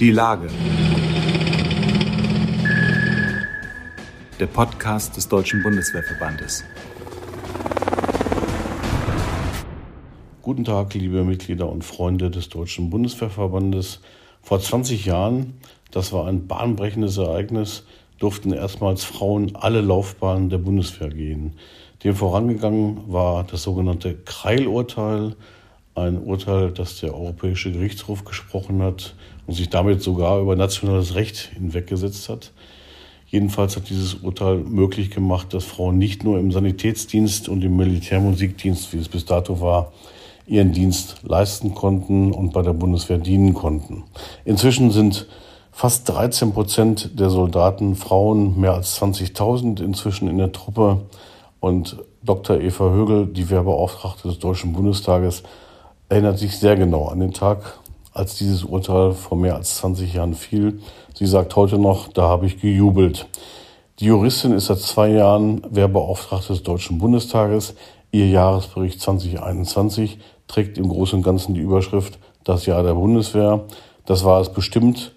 Die Lage. Der Podcast des Deutschen Bundeswehrverbandes. Guten Tag, liebe Mitglieder und Freunde des Deutschen Bundeswehrverbandes. Vor 20 Jahren, das war ein bahnbrechendes Ereignis, durften erstmals Frauen alle Laufbahnen der Bundeswehr gehen. Dem vorangegangen war das sogenannte Kreil-Urteil, ein Urteil, das der Europäische Gerichtshof gesprochen hat und sich damit sogar über nationales Recht hinweggesetzt hat. Jedenfalls hat dieses Urteil möglich gemacht, dass Frauen nicht nur im Sanitätsdienst und im Militärmusikdienst, wie es bis dato war, ihren Dienst leisten konnten und bei der Bundeswehr dienen konnten. Inzwischen sind fast 13 Prozent der Soldaten Frauen, mehr als 20.000 inzwischen in der Truppe. Und Dr. Eva Högel, die Wehrbeauftragte des Deutschen Bundestages, erinnert sich sehr genau an den Tag, als dieses Urteil vor mehr als 20 Jahren fiel. Sie sagt heute noch, da habe ich gejubelt. Die Juristin ist seit zwei Jahren Wehrbeauftragte des Deutschen Bundestages. Ihr Jahresbericht 2021 trägt im Großen und Ganzen die Überschrift Das Jahr der Bundeswehr. Das war es bestimmt,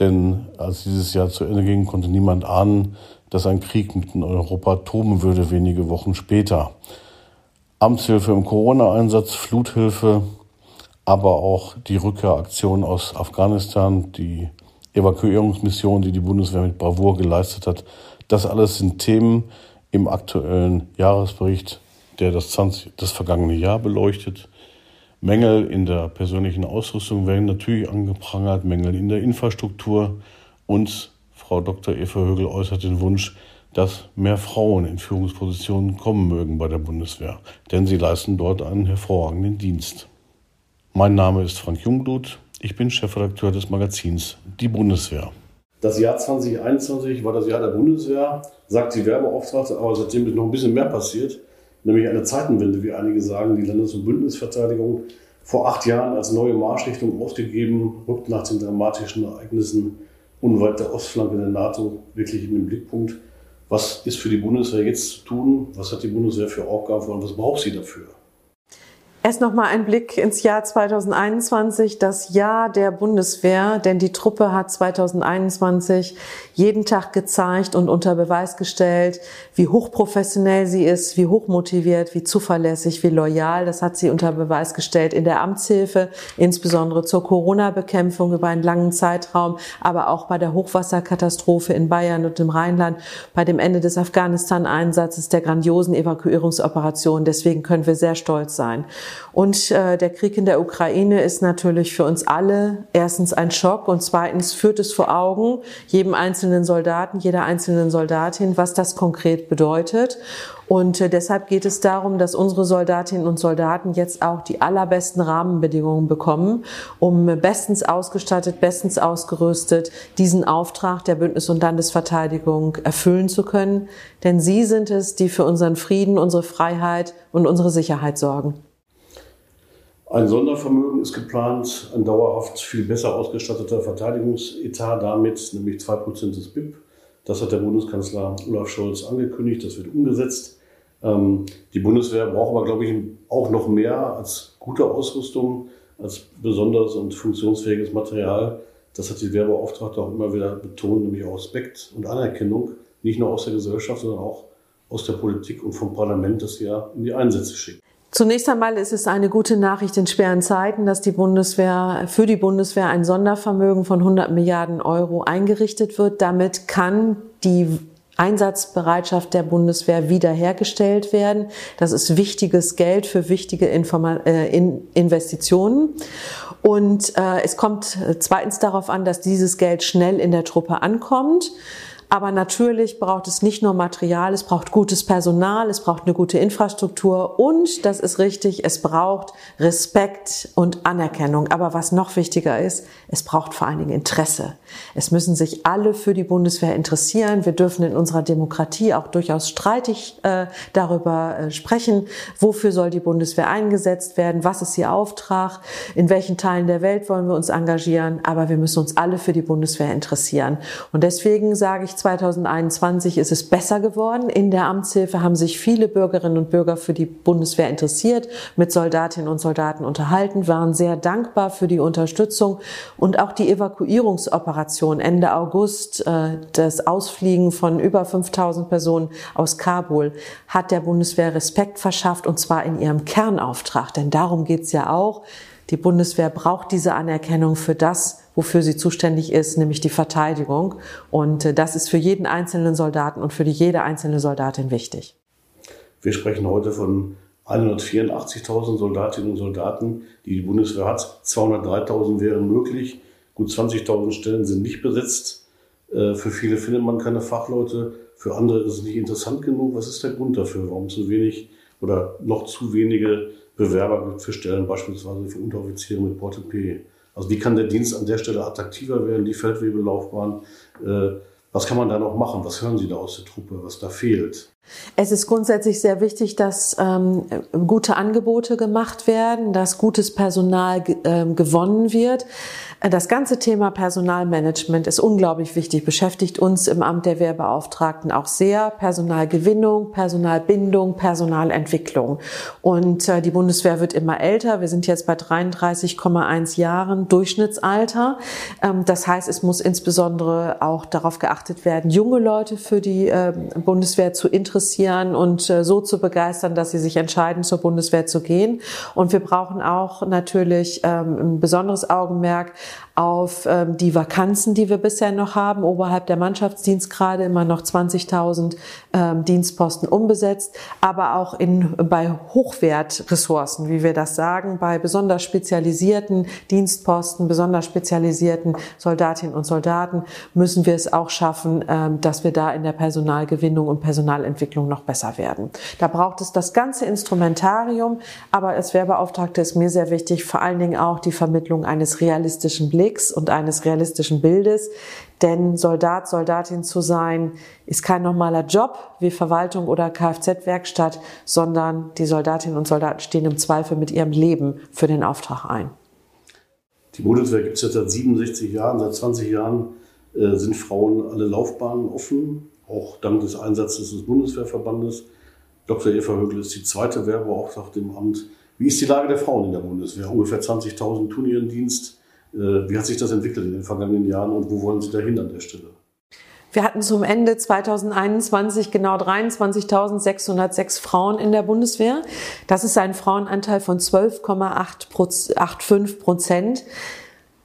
denn als dieses Jahr zu Ende ging, konnte niemand ahnen, dass ein Krieg mitten in Europa toben würde wenige Wochen später. Amtshilfe im Corona-Einsatz, Fluthilfe, aber auch die Rückkehraktion aus Afghanistan, die Evakuierungsmission, die die Bundeswehr mit Bravour geleistet hat. Das alles sind Themen im aktuellen Jahresbericht, der das, 20, das vergangene Jahr beleuchtet. Mängel in der persönlichen Ausrüstung werden natürlich angeprangert, Mängel in der Infrastruktur. Und Frau Dr. Eva Högel äußert den Wunsch, dass mehr Frauen in Führungspositionen kommen mögen bei der Bundeswehr, denn sie leisten dort einen hervorragenden Dienst. Mein Name ist Frank Jungblut, ich bin Chefredakteur des Magazins Die Bundeswehr. Das Jahr 2021 war das Jahr der Bundeswehr, sagt die Werbeauftragte, aber seitdem ist noch ein bisschen mehr passiert nämlich eine Zeitenwende, wie einige sagen. Die Landes- und Bündnisverteidigung vor acht Jahren als neue Marschrichtung ausgegeben, rückt nach den dramatischen Ereignissen unweit der Ostflanke der NATO wirklich in den Blickpunkt. Was ist für die Bundeswehr jetzt zu tun? Was hat die Bundeswehr für Aufgaben und was braucht sie dafür? Erst noch mal ein Blick ins Jahr 2021, das Jahr der Bundeswehr, denn die Truppe hat 2021 jeden Tag gezeigt und unter Beweis gestellt, wie hochprofessionell sie ist, wie hochmotiviert, wie zuverlässig, wie loyal. Das hat sie unter Beweis gestellt in der Amtshilfe, insbesondere zur Corona-Bekämpfung über einen langen Zeitraum, aber auch bei der Hochwasserkatastrophe in Bayern und im Rheinland, bei dem Ende des Afghanistan-Einsatzes, der grandiosen Evakuierungsoperation. Deswegen können wir sehr stolz sein. Und äh, der Krieg in der Ukraine ist natürlich für uns alle erstens ein Schock und zweitens führt es vor Augen jedem einzelnen Soldaten, jeder einzelnen Soldatin, was das konkret bedeutet. Und äh, deshalb geht es darum, dass unsere Soldatinnen und Soldaten jetzt auch die allerbesten Rahmenbedingungen bekommen, um bestens ausgestattet, bestens ausgerüstet diesen Auftrag der Bündnis- und Landesverteidigung erfüllen zu können. Denn sie sind es, die für unseren Frieden, unsere Freiheit und unsere Sicherheit sorgen. Ein Sondervermögen ist geplant, ein dauerhaft viel besser ausgestatteter Verteidigungsetat damit, nämlich 2% des BIP. Das hat der Bundeskanzler Olaf Scholz angekündigt, das wird umgesetzt. Ähm, die Bundeswehr braucht aber, glaube ich, auch noch mehr als gute Ausrüstung, als besonderes und funktionsfähiges Material. Das hat die Wehrbeauftragte auch immer wieder betont, nämlich auch Respekt und Anerkennung, nicht nur aus der Gesellschaft, sondern auch aus der Politik und vom Parlament, das ja in die Einsätze schickt. Zunächst einmal ist es eine gute Nachricht in schweren Zeiten, dass die Bundeswehr, für die Bundeswehr ein Sondervermögen von 100 Milliarden Euro eingerichtet wird. Damit kann die Einsatzbereitschaft der Bundeswehr wiederhergestellt werden. Das ist wichtiges Geld für wichtige Informa äh, Investitionen. Und äh, es kommt zweitens darauf an, dass dieses Geld schnell in der Truppe ankommt. Aber natürlich braucht es nicht nur Material, es braucht gutes Personal, es braucht eine gute Infrastruktur und, das ist richtig, es braucht Respekt und Anerkennung. Aber was noch wichtiger ist, es braucht vor allen Dingen Interesse. Es müssen sich alle für die Bundeswehr interessieren. Wir dürfen in unserer Demokratie auch durchaus streitig äh, darüber äh, sprechen, wofür soll die Bundeswehr eingesetzt werden, was ist ihr Auftrag, in welchen Teilen der Welt wollen wir uns engagieren. Aber wir müssen uns alle für die Bundeswehr interessieren. Und deswegen sage ich 2021 ist es besser geworden. In der Amtshilfe haben sich viele Bürgerinnen und Bürger für die Bundeswehr interessiert, mit Soldatinnen und Soldaten unterhalten, waren sehr dankbar für die Unterstützung und auch die Evakuierungsoperation Ende August, äh, das Ausfliegen von über 5000 Personen aus Kabul, hat der Bundeswehr Respekt verschafft und zwar in ihrem Kernauftrag. Denn darum geht's ja auch. Die Bundeswehr braucht diese Anerkennung für das, wofür sie zuständig ist, nämlich die Verteidigung. Und äh, das ist für jeden einzelnen Soldaten und für jede einzelne Soldatin wichtig. Wir sprechen heute von 184.000 Soldatinnen und Soldaten, die die Bundeswehr hat. 203.000 wären möglich. Gut 20.000 Stellen sind nicht besetzt. Äh, für viele findet man keine Fachleute. Für andere ist es nicht interessant genug. Was ist der Grund dafür? Warum zu wenig oder noch zu wenige Bewerber für Stellen, beispielsweise für Unteroffiziere mit Portepee? Also wie kann der Dienst an der Stelle attraktiver werden, die Feldwebelaufbahn? Äh, was kann man da noch machen? Was hören Sie da aus der Truppe, was da fehlt? Es ist grundsätzlich sehr wichtig, dass ähm, gute Angebote gemacht werden, dass gutes Personal äh, gewonnen wird. Das ganze Thema Personalmanagement ist unglaublich wichtig, beschäftigt uns im Amt der Wehrbeauftragten auch sehr. Personalgewinnung, Personalbindung, Personalentwicklung. Und äh, die Bundeswehr wird immer älter. Wir sind jetzt bei 33,1 Jahren Durchschnittsalter. Ähm, das heißt, es muss insbesondere auch darauf geachtet werden, junge Leute für die äh, Bundeswehr zu interessieren und äh, so zu begeistern, dass sie sich entscheiden, zur Bundeswehr zu gehen. Und wir brauchen auch natürlich ähm, ein besonderes Augenmerk auf ähm, die Vakanzen, die wir bisher noch haben. Oberhalb der Mannschaftsdienstgrade immer noch 20.000 ähm, Dienstposten unbesetzt, aber auch in, bei Hochwertressourcen, wie wir das sagen, bei besonders spezialisierten Dienstposten, besonders spezialisierten Soldatinnen und Soldaten müssen wir es auch schaffen, dass wir da in der Personalgewinnung und Personalentwicklung noch besser werden. Da braucht es das ganze Instrumentarium, aber als Werbeauftragte ist mir sehr wichtig, vor allen Dingen auch die Vermittlung eines realistischen Blicks und eines realistischen Bildes. Denn Soldat, Soldatin zu sein, ist kein normaler Job wie Verwaltung oder Kfz-Werkstatt, sondern die Soldatinnen und Soldaten stehen im Zweifel mit ihrem Leben für den Auftrag ein. Die Bundeswehr gibt es jetzt seit 67 Jahren, seit 20 Jahren äh, sind Frauen alle Laufbahnen offen, auch dank des Einsatzes des Bundeswehrverbandes. Dr. Eva Högel ist die zweite Werbeauftragte im Amt. Wie ist die Lage der Frauen in der Bundeswehr? Ungefähr 20.000 tun ihren Dienst. Wie hat sich das entwickelt in den vergangenen Jahren und wo wollen Sie dahin an der Stelle? Wir hatten zum Ende 2021 genau 23.606 Frauen in der Bundeswehr. Das ist ein Frauenanteil von 12,85 Prozent.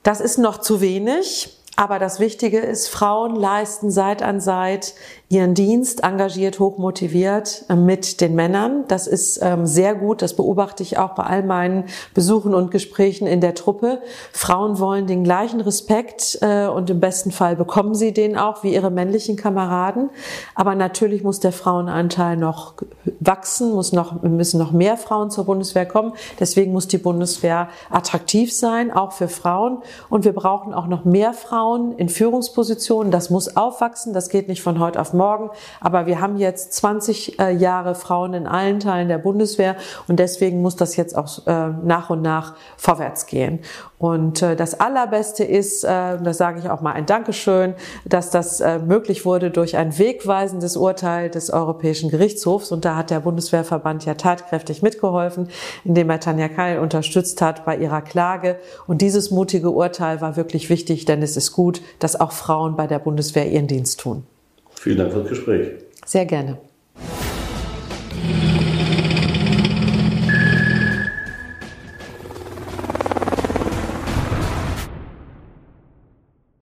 Das ist noch zu wenig. Aber das Wichtige ist, Frauen leisten Seit an Seit ihren Dienst engagiert, hochmotiviert äh, mit den Männern. Das ist ähm, sehr gut. Das beobachte ich auch bei all meinen Besuchen und Gesprächen in der Truppe. Frauen wollen den gleichen Respekt äh, und im besten Fall bekommen sie den auch wie ihre männlichen Kameraden. Aber natürlich muss der Frauenanteil noch wachsen, muss noch, müssen noch mehr Frauen zur Bundeswehr kommen. Deswegen muss die Bundeswehr attraktiv sein, auch für Frauen. Und wir brauchen auch noch mehr Frauen Frauen in Führungspositionen. Das muss aufwachsen. Das geht nicht von heute auf morgen. Aber wir haben jetzt 20 äh, Jahre Frauen in allen Teilen der Bundeswehr. Und deswegen muss das jetzt auch äh, nach und nach vorwärts gehen. Und äh, das Allerbeste ist, das sage ich auch mal ein Dankeschön, dass das möglich wurde durch ein wegweisendes Urteil des Europäischen Gerichtshofs. Und da hat der Bundeswehrverband ja tatkräftig mitgeholfen, indem er Tanja Keil unterstützt hat bei ihrer Klage. Und dieses mutige Urteil war wirklich wichtig, denn es ist gut, dass auch Frauen bei der Bundeswehr ihren Dienst tun. Vielen Dank für das Gespräch. Sehr gerne.